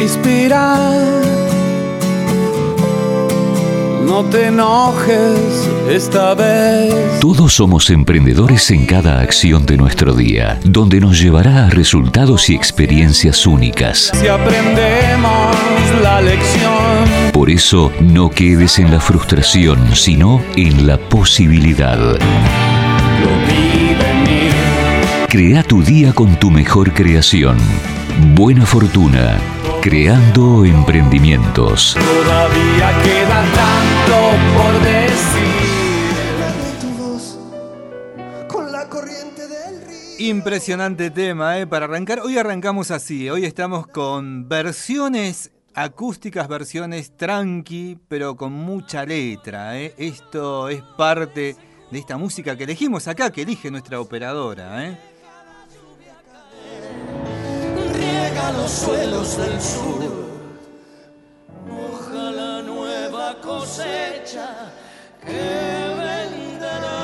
inspirar. No te enojes esta vez. Todos somos emprendedores en cada acción de nuestro día, donde nos llevará a resultados y experiencias únicas. Si aprendemos la lección. Por eso, no quedes en la frustración, sino en la posibilidad. Crea tu día con tu mejor creación. Buena fortuna. Creando emprendimientos. Todavía queda tanto por decir. con la corriente del río. Impresionante tema, ¿eh? Para arrancar, hoy arrancamos así. Hoy estamos con versiones acústicas, versiones tranqui, pero con mucha letra, ¿eh? Esto es parte de esta música que elegimos acá, que elige nuestra operadora, ¿eh? Los suelos del sur. Ojalá nueva cosecha que venderá.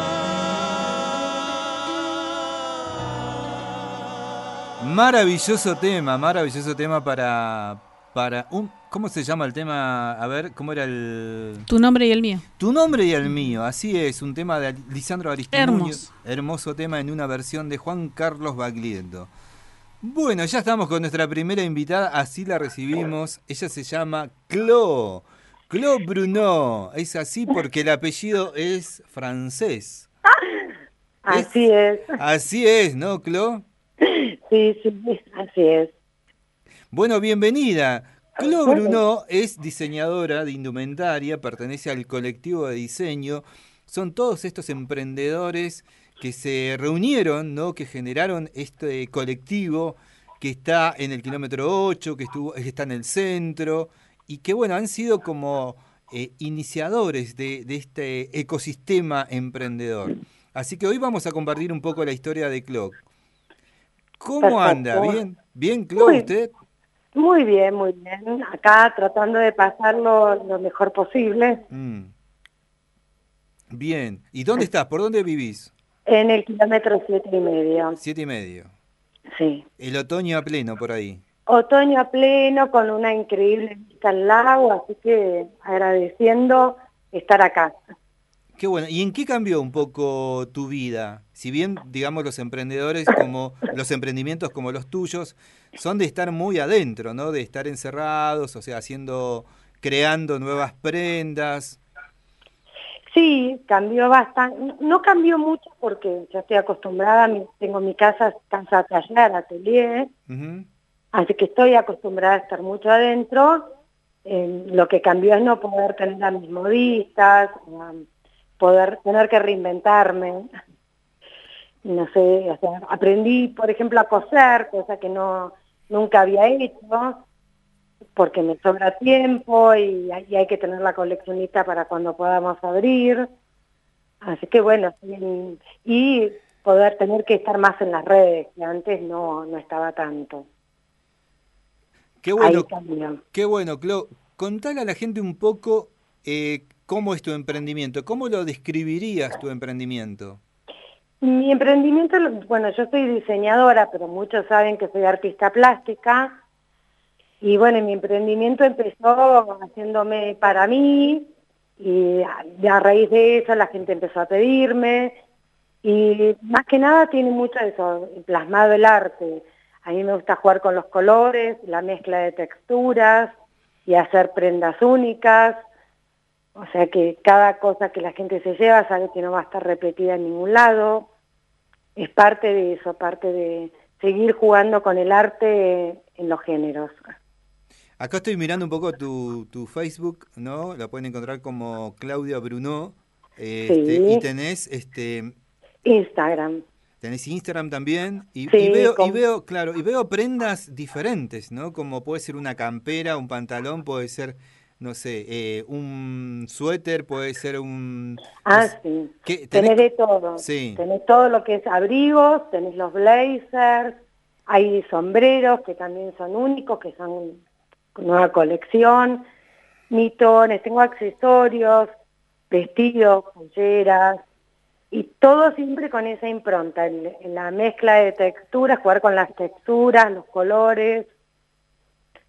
Maravilloso tema, maravilloso tema para, para un... ¿Cómo se llama el tema? A ver, ¿cómo era el...? Tu nombre y el mío. Tu nombre y el mío, así es, un tema de Lisandro Aristimuño. Hermoso. Hermoso tema en una versión de Juan Carlos Baglietto. Bueno, ya estamos con nuestra primera invitada, así la recibimos. Ella se llama Clo. Clo Bruno. Es así porque el apellido es francés. Así es, Así es, ¿no, Clo? sí, sí, así es. Bueno, bienvenida. Clo Bruno es diseñadora de indumentaria, pertenece al colectivo de diseño. Son todos estos emprendedores que se reunieron, ¿no? que generaron este colectivo que está en el kilómetro 8, que, estuvo, que está en el centro, y que bueno, han sido como eh, iniciadores de, de este ecosistema emprendedor. Así que hoy vamos a compartir un poco la historia de Clo. ¿Cómo Perfecto. anda? ¿Bien? ¿Bien, Clo, Muy- usted? Muy bien, muy bien. Acá tratando de pasarlo lo mejor posible. Mm. Bien. ¿Y dónde estás? ¿Por dónde vivís? En el kilómetro siete y medio, Siete y medio. sí. El otoño a pleno por ahí. Otoño a pleno con una increíble vista al lago, así que agradeciendo estar acá. Qué bueno. ¿Y en qué cambió un poco tu vida? Si bien, digamos, los emprendedores como los emprendimientos como los tuyos son de estar muy adentro, ¿no? De estar encerrados, o sea, haciendo, creando nuevas prendas. Sí, cambió bastante. No cambió mucho porque ya estoy acostumbrada, tengo mi casa, casa taller, atelier, así que estoy acostumbrada a estar mucho adentro. Eh, lo que cambió es no poder tener a mis modistas, um, poder tener que reinventarme. No sé, o sea, aprendí, por ejemplo, a coser, cosa que no nunca había hecho, porque me sobra tiempo y hay, y hay que tener la coleccionista para cuando podamos abrir. Así que bueno, y poder tener que estar más en las redes, que antes no, no estaba tanto. Qué bueno, qué bueno, Clo. Contale a la gente un poco eh, cómo es tu emprendimiento, cómo lo describirías tu emprendimiento. Mi emprendimiento, bueno, yo soy diseñadora, pero muchos saben que soy artista plástica. Y bueno, mi emprendimiento empezó haciéndome para mí y a, raíz de eso la gente empezó a pedirme. Y más que nada tiene mucho de eso, plasmado el arte. A mí me gusta jugar con los colores, la mezcla de texturas y hacer prendas únicas. O sea que cada cosa que la gente se lleva sabe que no va a estar repetida en ningún lado. Es parte de eso, parte de seguir jugando con el arte en los géneros. Acá estoy mirando un poco tu, tu Facebook, ¿no? La pueden encontrar como Claudia Bruno. este, Sí. Y tenés este Instagram. tenés Instagram también. Y, Sí, y veo, y veo, claro, y veo prendas diferentes, ¿no? Como puede ser una campera, un pantalón, puede ser, no sé, eh, un suéter, puede ser un. Ah, sí. ¿qué? Tenés de todo. Sí. Tenés todo lo que es abrigos, tenés los blazers, hay sombreros que también son únicos, que son nueva colección, mitones, tengo accesorios, vestidos, polleras, y todo siempre con esa impronta, en, en la mezcla de texturas, jugar con las texturas, los colores,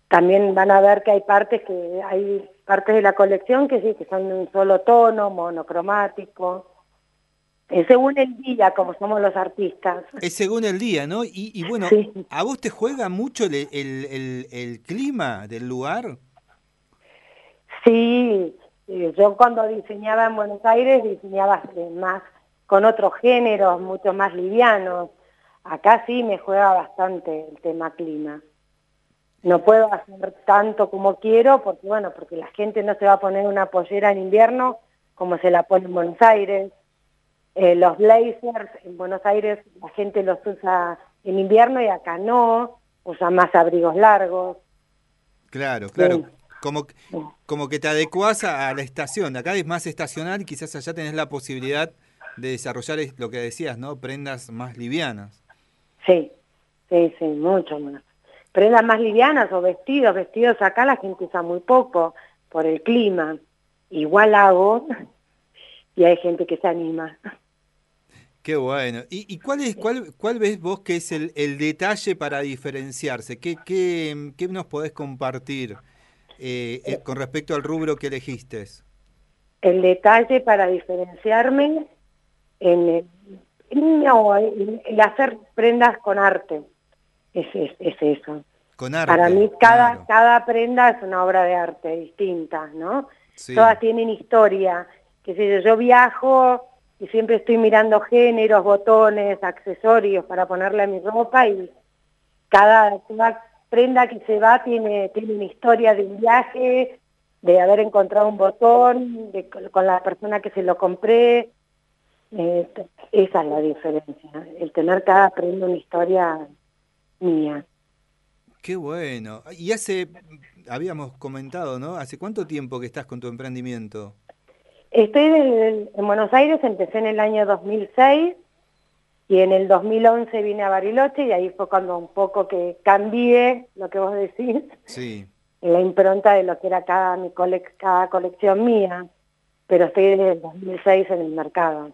también van a ver que hay partes que hay partes de la colección que sí, que son de un solo tono, monocromático. Es según el día, como somos los artistas. Es según el día, ¿no? Y, y bueno, Sí. ¿a vos te juega mucho el, el- el- el clima del lugar? Sí, eh, yo cuando diseñaba en Buenos Aires diseñaba eh, más con otros géneros, mucho más livianos. Acá sí me juega bastante el tema clima. No puedo hacer tanto como quiero porque, bueno, porque la gente no se va a poner una pollera en invierno como se la pone en Buenos Aires. Eh, los blazers en Buenos Aires la gente los usa en invierno y acá no, usa más abrigos largos. Claro, claro. Sí. Como, como que te adecuás a, la estación. Acá es más estacional y quizás allá tenés la posibilidad de desarrollar es- lo que decías, ¿no? Prendas más livianas. Sí, sí, sí, mucho más. Prendas más livianas o vestidos, vestidos acá la gente usa muy poco por el clima. Igual hago y hay gente que se anima. Qué bueno. ¿Y, y cuál, es, cuál, cuál ves vos que es el, el detalle para diferenciarse? ¿Qué, qué, qué nos podés compartir eh, eh, con respecto al rubro que elegiste? El detalle para diferenciarme en el, no, el hacer prendas con arte. Es, es, es eso. Con arte. Para mí cada, claro. cada prenda es una obra de arte distinta, ¿no? Sí. Todas tienen historia. Que sé yo, yo viajo y siempre estoy mirando géneros, botones, accesorios para ponerle a mi ropa y cada, prenda que se va tiene, tiene una historia de un viaje, de haber encontrado un botón, de, con la persona que se lo compré. Eh, esa es la diferencia, el tener cada prenda una historia mía. Qué bueno. Y hace, habíamos comentado, ¿no? ¿Hace cuánto tiempo que estás con tu emprendimiento? Estoy del- en Buenos Aires, empecé en el año 2006 y en el 2011 vine a Bariloche y ahí fue cuando un poco que cambié lo que vos decís, Sí. la impronta de lo que era cada, mi colec- cada colección mía, pero estoy desde el 2006 en el mercado.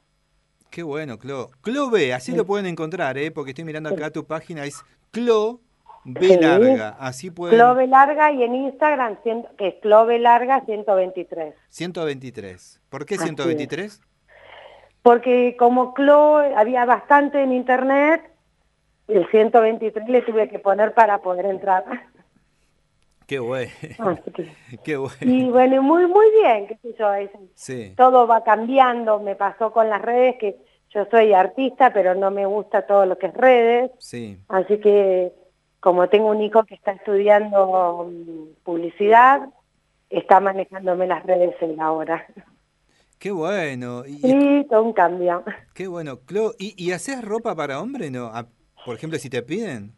Qué bueno, Clo. Clo B, así lo pueden encontrar, ¿eh? Porque estoy mirando acá tu página, es Clo B Sí. larga. Así pueden... Clove Larga y en Instagram, que es Clove Larga 123. 123. ¿Por qué Así es. 123? Porque como Clo había bastante en internet, el 123 le tuve que poner para poder entrar. Qué bueno. Que- Qué bueno. Y bueno, muy muy bien, qué sé yo, es- Sí. todo va cambiando, me pasó con las redes que yo soy artista, pero no me gusta todo lo que es redes, Sí. así que como tengo un hijo que está estudiando mm, publicidad, está manejándome las redes en la hora. Qué bueno. Y, Sí, todo un cambio. qué bueno. Clo, ¿y, y haces ropa para hombre? No? Ah, Por ejemplo, si te piden.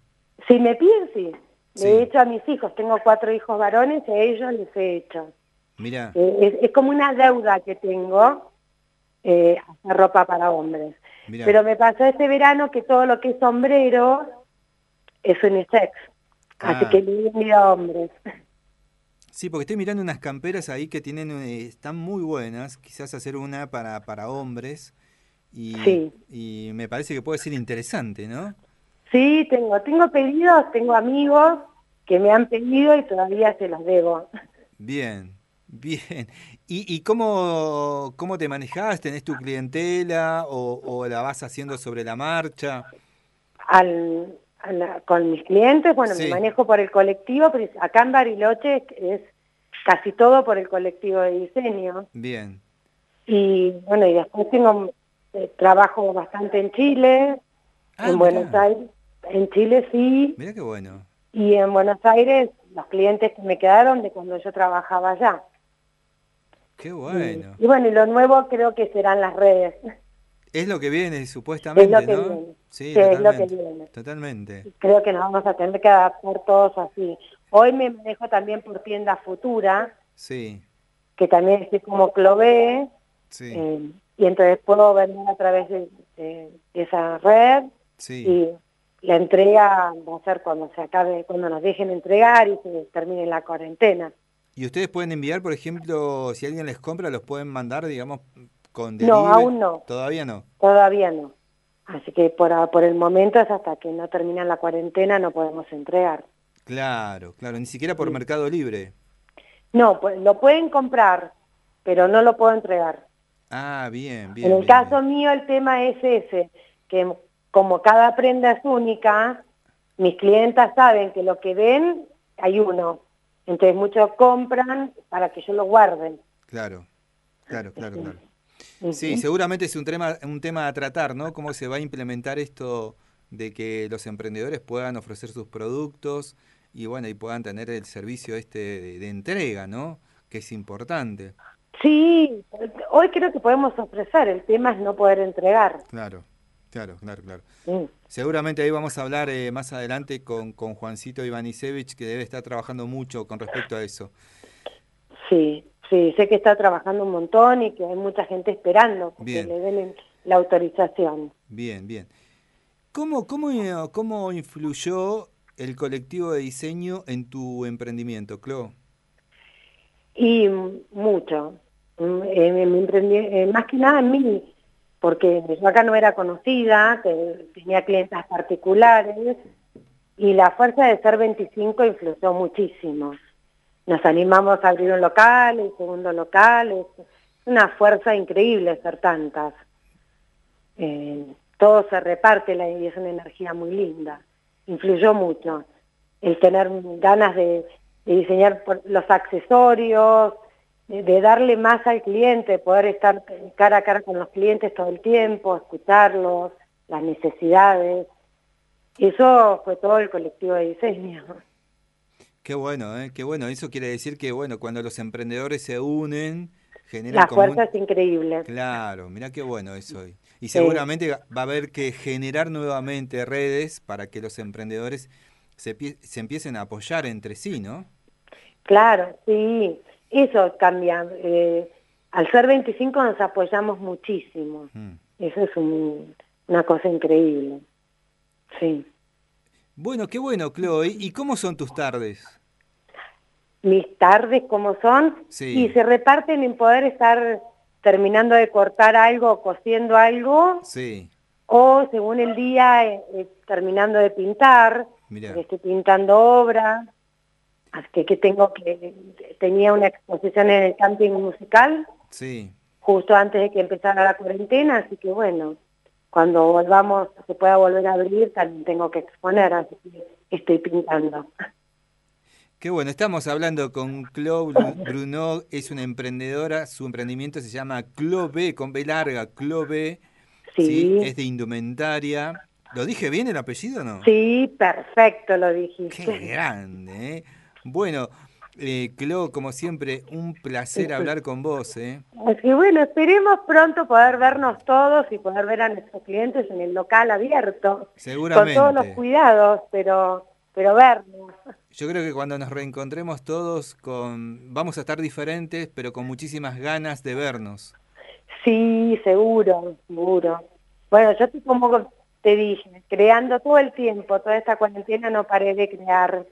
Si me piden, sí. Sí. he hecho a mis hijos, tengo cuatro hijos varones y a ellos les he hecho. Mira. Eh, Es, es como una deuda que tengo eh, hacer ropa para hombres. Mirá. Pero me pasó este verano que todo lo que es sombrero es unisex. Así Ah. que le he vendido a hombres. Sí, porque estoy mirando unas camperas ahí que tienen, eh, están muy buenas. Quizás hacer una para, para hombres. Y, Sí. y me parece que puede ser interesante, ¿no? Sí, tengo, tengo pedidos, tengo amigos que me han pedido y todavía se los debo. Bien, bien. ¿Y, y cómo, cómo te manejás? ¿Tenés tu clientela o, o la vas haciendo sobre la marcha? Al, la- con mis clientes, bueno, Sí. me manejo por el colectivo, pero acá en Bariloche es casi todo por el colectivo de diseño. Bien, Y bueno, y después tengo eh, trabajo bastante en Chile, Ah, en Buenos. Aires, en Chile sí, mira qué bueno. y en Buenos Aires los clientes que me quedaron de cuando yo trabajaba allá. Qué Y- bueno. Y, bueno, y lo nuevo creo que serán las redes. Es lo que viene, supuestamente, Es lo que ¿no? viene. Sí, Sí, es lo que viene. Totalmente. Creo que nos vamos a tener que adaptar todos así. Hoy me manejo también por tienda futura, Sí, que también estoy como Clové, sí, eh, y entonces puedo vender a través de, de esa red sí. y la entrega va a ser cuando se acabe, cuando nos dejen entregar y se termine la cuarentena. ¿Y ustedes pueden enviar, por ejemplo, si alguien les compra, los pueden mandar, digamos, con No, aún no. Todavía no. Todavía no. Así que por, a- por el momento es hasta que no termina la cuarentena no podemos entregar. Claro, claro, ni siquiera por Mercado Libre. No, pues lo pueden comprar, pero no lo puedo entregar. Ah, bien, bien. en el bien, caso bien. mío el tema es ese, que como cada prenda es única, mis clientas saben que lo que ven hay uno. Entonces muchos compran para que yo lo guarde. Claro, claro, claro, claro. Sí, seguramente es un tema, un tema a tratar, ¿no? Cómo se va a implementar esto de que los emprendedores puedan ofrecer sus productos y bueno, y puedan tener el servicio este de, de entrega, ¿no? Que es importante. Sí, hoy creo que podemos ofrecer, el tema es no poder entregar. Claro, claro, claro, claro. Seguramente ahí vamos a hablar eh, más adelante con, con Juancito Ivanisevich, que debe estar trabajando mucho con respecto a eso. Sí, sí, sé que está trabajando un montón y que hay mucha gente esperando que Bien. le den la autorización. Bien, bien. ¿Cómo, cómo, eh, cómo influyó el colectivo de diseño en tu emprendimiento, Clo? Y mucho. Mm, eh, eh, más que nada en mí, porque yo acá no era conocida, te- tenía clientes particulares y la fuerza de ser 25 influyó muchísimo. Nos animamos a abrir un local, el segundo local, es una fuerza increíble ser tantas. Eh, todo se reparte y es una energía muy linda. Influyó mucho el tener ganas de, diseñar los accesorios, de, de darle más al cliente, poder estar cara a cara con los clientes todo el tiempo, escucharlos, las necesidades. Eso fue todo el colectivo de diseño. Qué bueno, ¿eh? Qué bueno. Eso quiere decir que, bueno, cuando los emprendedores se unen, generan La como un- fuerza es increíble. Claro, mira qué bueno eso. Y seguramente va a haber que generar nuevamente redes para que los emprendedores se, se empiecen a apoyar entre sí, ¿no? Claro, sí, eso cambia. Eh, al ser 25 nos apoyamos muchísimo. Mm. Eso es un- una cosa increíble. Sí. Bueno, qué bueno, Chloe. ¿Y cómo son tus tardes? Mis tardes como son Sí. y se reparten en poder estar terminando de cortar algo, cosiendo algo, Sí, o según el día eh, eh, terminando de pintar, Mirá. estoy pintando obras, así que, que tengo que tenía una exposición en el camping musical sí. justo antes de que empezara la cuarentena, así que bueno, cuando volvamos, se pueda volver a abrir, también tengo que exponer, así que estoy pintando. Qué bueno, estamos hablando con Bru- Bruno, es una emprendedora, su emprendimiento se llama Clobe, con B larga, Clobe, Sí, es de indumentaria. ¿Lo dije bien el apellido o no? sí, perfecto lo Qué dijiste. grande, ¿eh? Bueno, eh, Clo, como siempre, un placer hablar con vos, ¿eh? Así que bueno, esperemos pronto poder vernos todos y poder ver a nuestros clientes en el local abierto, Seguramente. con todos los cuidados, pero, pero vernos. Yo creo que cuando nos reencontremos todos, con, vamos a estar diferentes, pero con muchísimas ganas de vernos. Sí, seguro, seguro. Bueno, yo como te dije, creando todo el tiempo, toda esta cuarentena no paré de crear.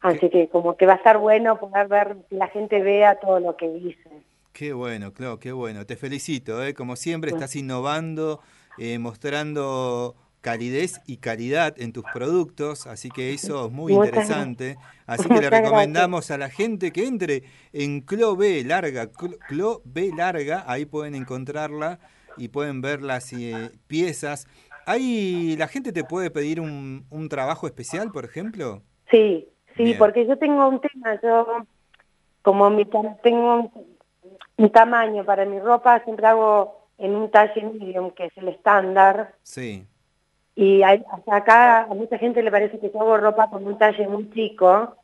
Así que como que va a estar bueno poder ver, que la gente vea todo lo que hice. Qué bueno, Clo, qué bueno. Te felicito, ¿eh? Como siempre, estás innovando, eh, mostrando calidez y calidad en tus productos, así que eso es muy Muchas interesante. Así que le recomendamos a la gente que entre en Clo B larga, Clo B larga, ahí pueden encontrarla y pueden ver las eh, piezas. Ahí la gente te puede pedir un, un trabajo especial, por ejemplo. Sí, sí, Bien. porque yo tengo un tema, yo como mi tengo un, un tamaño para mi ropa, siempre hago en un talle medium, que es el estándar, Sí, y hay- hasta acá a mucha gente le parece que yo hago ropa con un talle muy chico,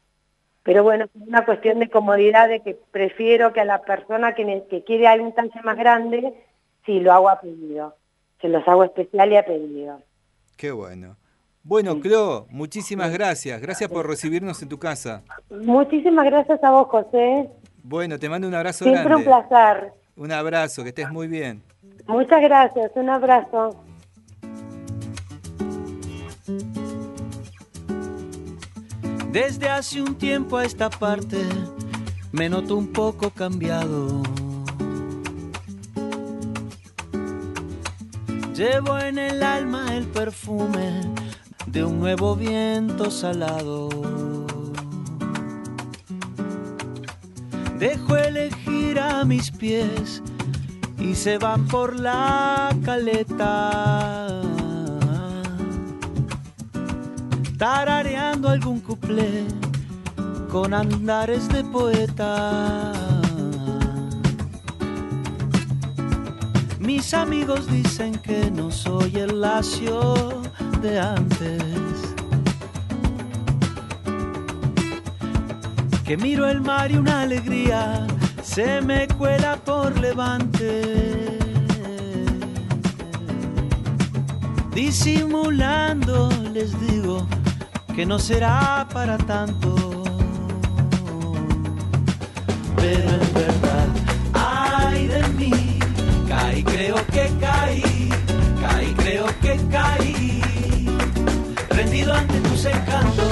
pero bueno, es una cuestión de comodidad, de que prefiero que a la persona que, que quiere algún talle más grande, sí, lo hago a pedido, se los hago especial y a pedido. qué bueno. Bueno, Clo, muchísimas gracias. Gracias por recibirnos en tu casa. Muchísimas gracias a vos, José, Bueno, te mando un abrazo siempre un grande. placer. Un abrazo, que estés muy bien. Muchas gracias, un abrazo. Desde hace un tiempo a esta parte me noto un poco cambiado. Llevo en el alma el perfume de un nuevo viento salado. Dejo elegir a mis pies y se van por la caleta. Tarareando algún cuplé con andares de poeta. Mis amigos dicen que no soy el lacio de antes. Que miro el mar y una alegría se me cuela por levante. Disimulando les digo que no será para tanto. Pero en verdad, ay de mí, caí, creo que caí, encantos